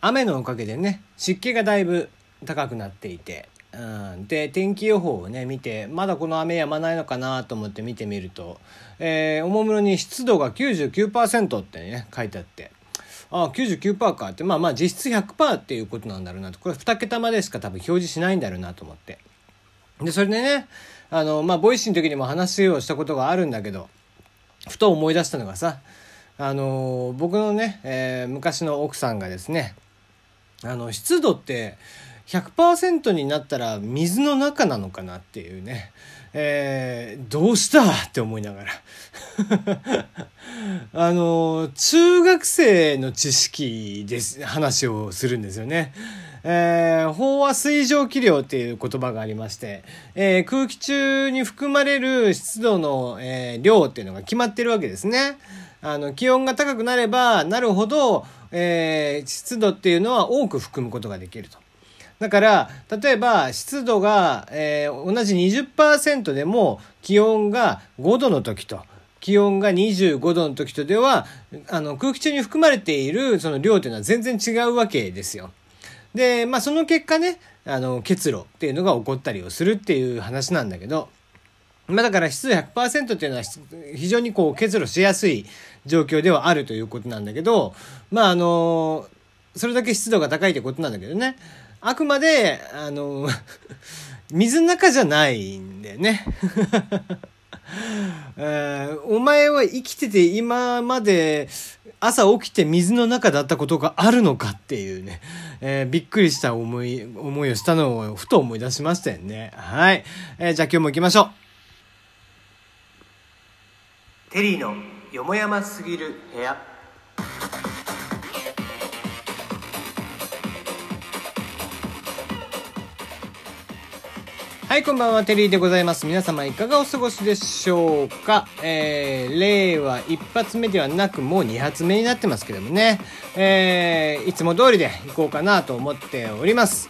雨のおかげでね湿気がだいぶ高くなっていて、うん、で天気予報をね見てまだこの雨止まないのかなと思って見てみると、えー、おもむろに湿度が99%ってね書いてあって。ああ99%かってまあまあ実質100%っていうことなんだろうなとこれ2桁までしか多分表示しないんだろうなと思ってでそれでねあのまあボイシーの時にも話をしたことがあるんだけどふと思い出したのがさあの僕のね、えー、昔の奥さんがですねあの湿度って100%になったら水の中なのかなっていうね、えー、どうしたって思いながら あの中学生の知識です話をするんですよね。えー、飽和水蒸気量っていう言葉がありまして、えー、空気中に含まれる湿度の、えー、量っていうのが決まってるわけですね。あの、気温が高くなればなるほど、えー、湿度っていうのは多く含むことができると。だから、例えば湿度が、えー、同じ20%でも気温が5度の時と、気温が25度の時とでは、あの、空気中に含まれているその量というのは全然違うわけですよ。で、まあその結果ね、あの、結露っていうのが起こったりをするっていう話なんだけど、まあだから湿度100%っていうのは非常にこう結露しやすい状況ではあるということなんだけど、まああの、それだけ湿度が高いってことなんだけどね。あくまで、あの、水の中じゃないんだよね。えー、お前は生きてて今まで朝起きて水の中だったことがあるのかっていうね、えー、びっくりした思い、思いをしたのをふと思い出しましたよね。はい。えー、じゃあ今日も行きましょう。テリーのよもやますぎる部屋はい、こんばんは、テリーでございます。皆様いかがお過ごしでしょうか？えー、令和一発目ではなく、もう二発目になってますけどもね。えー、いつも通りで行こうかなと思っております。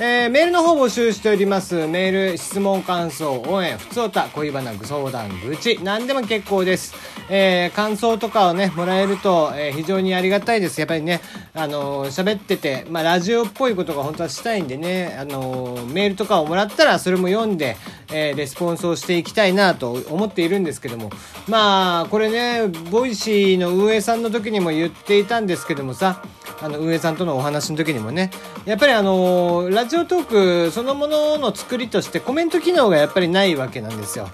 えー、メールの方募集しております。メール、質問、感想、応援、ふつおた、恋バナ、ご相談、愚痴、何でも結構です。えー、感想とかをね、もらえると、えー、非常にありがたいです。やっぱりね、あの喋ってて、まあ、ラジオっぽいことが本当はしたいんでね、あのメールとかをもらったら、それも読んで、えー、レスポンスをしていきたいなと思っているんですけども、まあ、これね、ボイシーの運営さんの時にも言っていたんですけどもさ、あの、運営さんとのお話の時にもね、やっぱりあのララジオトークそのものの作りとしてコメント機能がやっぱりないわけなんですよ。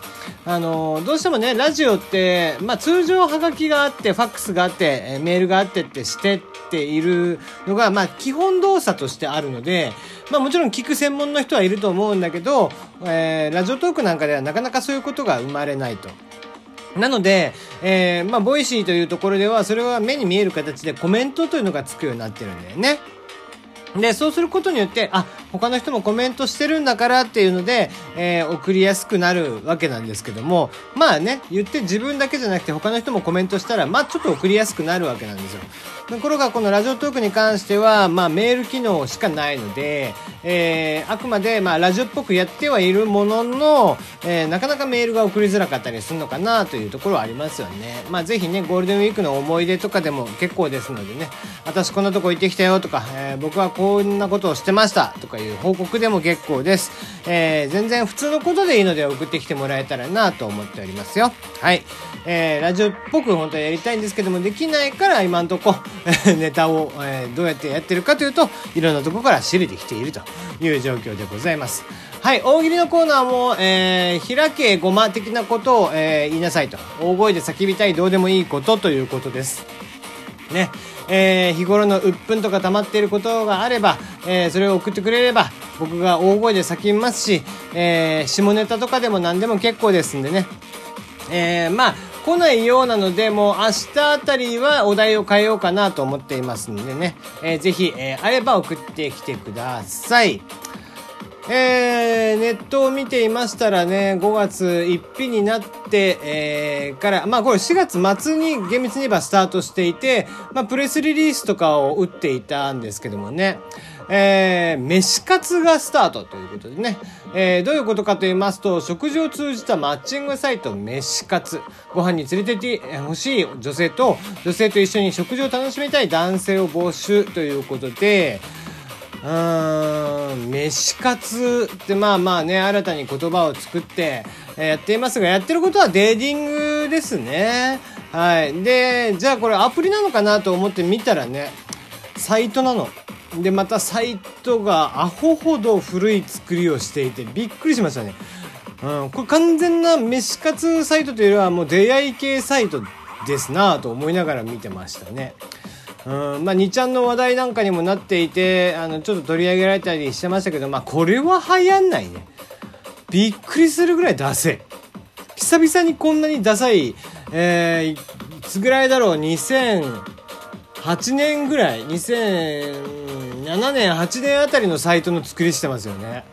あのどうしてもね、ラジオって、まあ通常はがきがあって、ファックスがあって、メールがあってってしてっているのが、まあ基本動作としてあるので、まあもちろん聞く専門の人はいると思うんだけど、えー、ラジオトークなんかではなかなかそういうことが生まれないと。なので、えー、まあ、ボイシーというところでは、それは目に見える形でコメントというのがつくようになってるんだよね。で、そうすることによって、あ、他の人もコメントしてるんだからっていうので、えー、送りやすくなるわけなんですけども、まあね、言って自分だけじゃなくて他の人もコメントしたら、まあちょっと送りやすくなるわけなんですよ。ところがこのラジオトークに関しては、まあメール機能しかないので、えー、あくまで、まあラジオっぽくやってはいるものの、えー、なかなかメールが送りづらかったりするのかなというところはありますよね。まあぜひね、ゴールデンウィークの思い出とかでも結構ですのでね、私こんなとこ行ってきたよとか、えー、僕はこんなことをしてましたとかいう報告でも結構です。えー、全然普通のことでいいので送ってきてもらえたらなと思っておりますよ。はい。えー、ラジオっぽく本当はやりたいんですけども、できないから今んとこ、ネタを、えー、どうやってやってるかというと、いろんなとこから知れてきているという状況でございます。はい、大喜利のコーナーも、えー、開けごま的なことを、えー、言いなさいと。大声で叫びたいどうでもいいことということです。ね。えー、日頃の鬱憤とか溜まっていることがあれば、えー、それを送ってくれれば、僕が大声で叫びますし、えー、下ネタとかでも何でも結構ですんでね。えー、まあ、来ないようなので、もう明日あたりはお題を変えようかなと思っていますんでね。えー、ぜひ、えー、あれば送ってきてください。えー、ネットを見ていましたらね、5月1日になって、えー、から、まあこれ4月末に厳密に言えばスタートしていて、まあプレスリリースとかを打っていたんですけどもね、えー、飯活がスタートということでね、えー、どういうことかと言いますと、食事を通じたマッチングサイト、飯活。ご飯に連れてってほしい女性と、女性と一緒に食事を楽しみたい男性を募集ということで、うーん、飯活ってまあまあね、新たに言葉を作って、え、やっていますが、やってることはデーティングですね。はい。で、じゃあこれアプリなのかなと思って見たらね、サイトなの。でまたサイトがアホほど古い作りをしていてびっくりしましたね、うん、これ完全な飯活サイトというよりはもう出会い系サイトですなと思いながら見てましたねうんまあ、2ちゃんの話題なんかにもなっていてあのちょっと取り上げられたりしてましたけど、まあ、これは流行んないね。びっくりするぐらいダセ。久々にこんなにダサい、えー、いつぐらいだろう？2008年ぐらい。2007年8年あたりのサイトの作りしてますよね。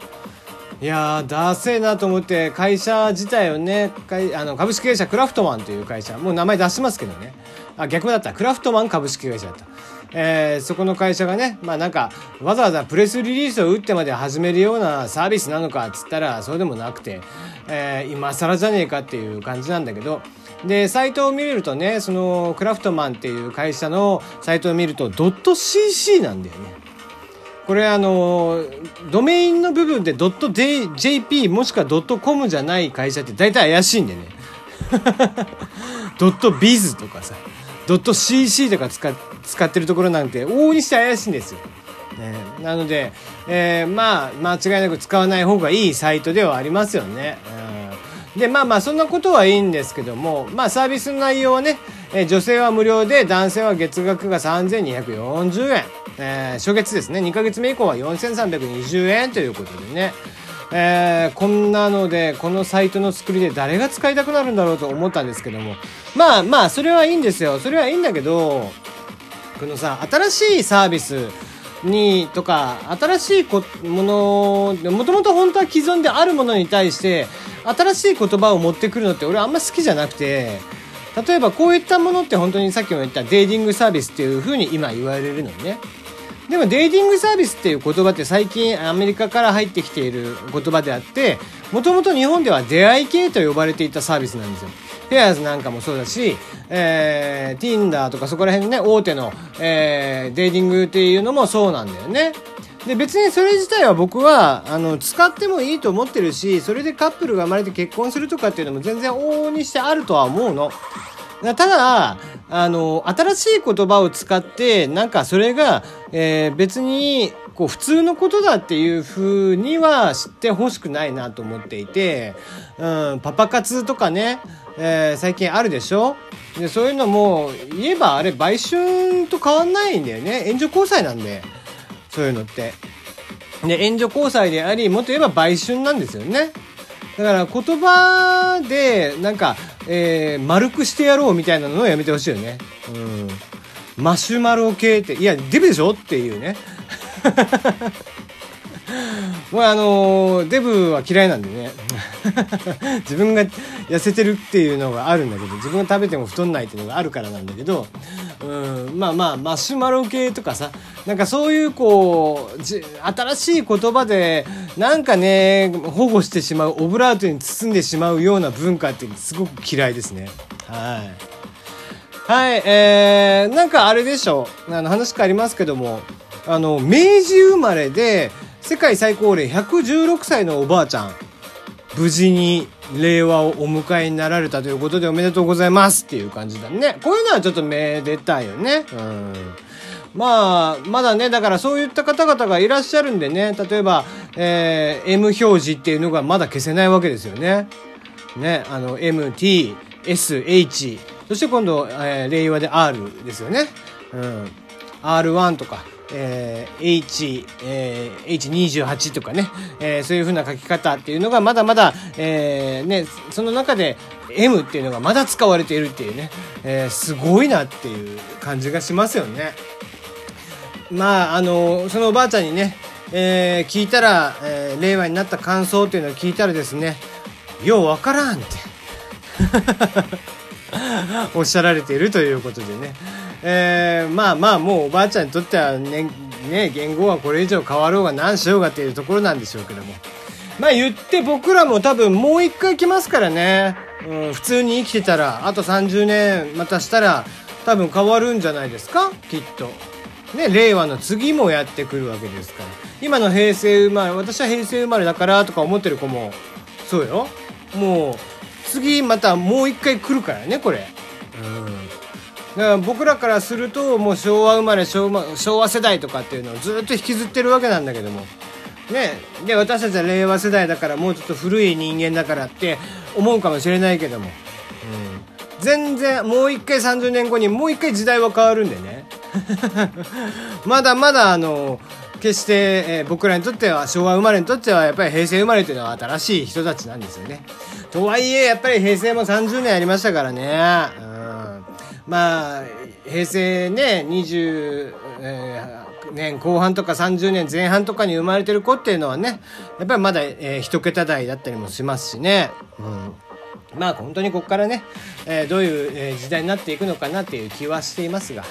いやーダセえなと思って会社自体をねあの株式会社クラフトマンという会社もう名前出しますけどね。あ逆だった。クラフトマン株式会社だった。えー、そこの会社がね、まあなんか、わざわざプレスリリースを打ってまで始めるようなサービスなのかっつったら、そうでもなくて、えー、今更じゃねえかっていう感じなんだけど、で、サイトを見るとね、その、クラフトマンっていう会社のサイトを見ると、ドット .cc なんだよね。これあのドメインの部分で .jp もしくは .com じゃない会社って大体怪しいんでね .biz とかさ。.cc とか使使ってるところなんて往々にして怪しいんですよ、ね、なので、えー、まあ間違いなく使わない方がいいサイトではありますよね、うん、でまあまあそんなことはいいんですけどもまあサービスの内容はねえ女性は無料で男性は月額が3240円、えー、初月ですね。2ヶ月目以降は4320円ということでね。えー、こんなのでこのサイトの作りで誰が使いたくなるんだろうと思ったんですけども。まあまあそれはいいんですよ。それはいいんだけどこのさ新しいサービスにとか新しいこものもともと本当は既存であるものに対して新しい言葉を持ってくるのって俺あんま好きじゃなくて例えばこういったものって本当にさっきも言ったデーティングサービスっていうふうに今言われるのね。でもデーティングサービスっていう言葉って最近アメリカから入ってきている言葉であってもともと日本では出会い系と呼ばれていたサービスなんですよフェアーズなんかもそうだし、えー、Tinder とかそこら辺ね大手の、えー、デーティングっていうのもそうなんだよねで別にそれ自体は僕はあの使ってもいいと思ってるしそれでカップルが生まれて結婚するとかっていうのも全然往々にしてあるとは思うの。ただ、あの、新しい言葉を使って、なんかそれが、えー、別に、こう、普通のことだっていう風には知ってほしくないなと思っていて、うん、パパ活とかね、えー、最近あるでしょ？で、そういうのも、言えばあれ、売春と変わんないんだよね。援助交際なんで。そういうのって。で、援助交際であり、もっと言えば売春なんですよね。だから言葉で、なんか、えー、丸くしてやろうみたいなのをやめてほしいよね。うん。マシュマロ系って、いや、デブでしょ？っていうね。もうあの、デブは嫌いなんでね。自分が痩せてるっていうのがあるんだけど、自分が食べても太んないっていうのがあるからなんだけど、うん、まあまあ、マシュマロ系とかさ、なんかそういうこう、新しい言葉で、なんかね、保護してしまう、オブラートに包んでしまうような文化ってすごく嫌いですね。はい。はい、えー、なんかあれでしょ？あの話変わりますけども、あの、明治生まれで、世界最高齢116歳のおばあちゃん、無事に令和をお迎えになられたということでおめでとうございますっていう感じだね。こういうのはちょっとめでたいよね。うん。まあ、まだね、だからそういった方々がいらっしゃるんでね、例えば、えー、M 表示っていうのがまだ消せないわけですよね。ね、あの、M, T, S, H、そして今度、えー、令和で R ですよね。うん。R1 とか、えー、H、えー、H28 とかね、えー、そういう風な書き方っていうのがまだまだ、えー、ね、その中で M っていうのがまだ使われているっていうね、えー、すごいなっていう感じがしますよね。まあ、あの、そのおばあちゃんにね、えー、聞いたら、えー、令和になった感想というのを聞いたらですねようわからんって おっしゃられているということでね、えー、まあまあもうおばあちゃんにとってはねね言語はこれ以上変わろうが何しようがっていうところなんでしょうけども。まあ言って僕らも多分もう一回来ますからね、うん、普通に生きてたらあと30年またしたら多分変わるんじゃないですか？きっと。ね、令和の次もやってくるわけですから。今の平成生まれ私は平成生まれだからとか思ってる子もそうよ。もう次またもう一回来るからねこれ。うん。ら僕らからするともう昭和生まれ昭和世代とかっていうのをずっと引きずってるわけなんだけども。ね。で私たちは令和世代だからもうちょっと古い人間だからって思うかもしれないけども、うん、全然もう一回30年後にもう一回時代は変わるんでね。まだまだあの決して、えー、僕らにとっては昭和生まれにとってはやっぱり平成生まれというのは新しい人たちなんですよね。とはいえやっぱり平成も30年ありましたからね。うん、まあ平成ね20、えー、年後半とか30年前半とかに生まれてる子っていうのはねやっぱりまだ、えー、一桁台だったりもしますしね。うんまあ本当にここからね、えー、どういう、時代になっていくのかなっていう気はしていますが。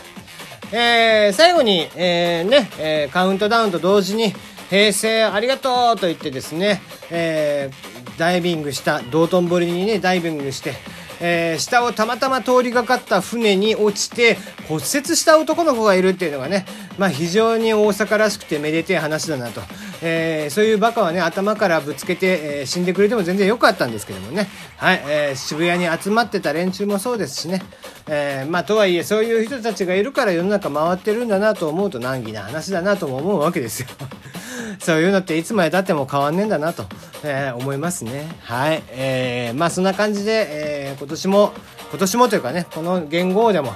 えー、最後に、えー、ね、え、カウントダウンと同時に、平成ありがとうと言ってですね、え、ダイビングした、道頓堀にね、ダイビングして、えー、下をたまたま通りがかった船に落ちて骨折した男の子がいるっていうのがね、まあ、非常に大阪らしくてめでてえ話だなと、えー、そういうバカはね頭からぶつけて、えー、死んでくれても全然よかったんですけどもね、はいえー、渋谷に集まってた連中もそうですしね、えー、まあとはいえそういう人たちがいるから世の中回ってるんだなと思うと難儀な話だなとも思うわけですよ。そういうのっていつまでたっても変わんねえんだなと、えー、思いますね。はい、えー、まあそんな感じで、えー、今年も今年もというかねこの元号でも、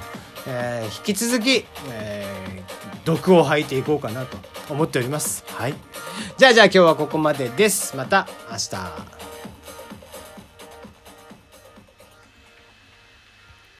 えー、引き続き、えー、毒を吐いていこうかなと思っております。はい。じゃあじゃあ今日はここまでです。また明日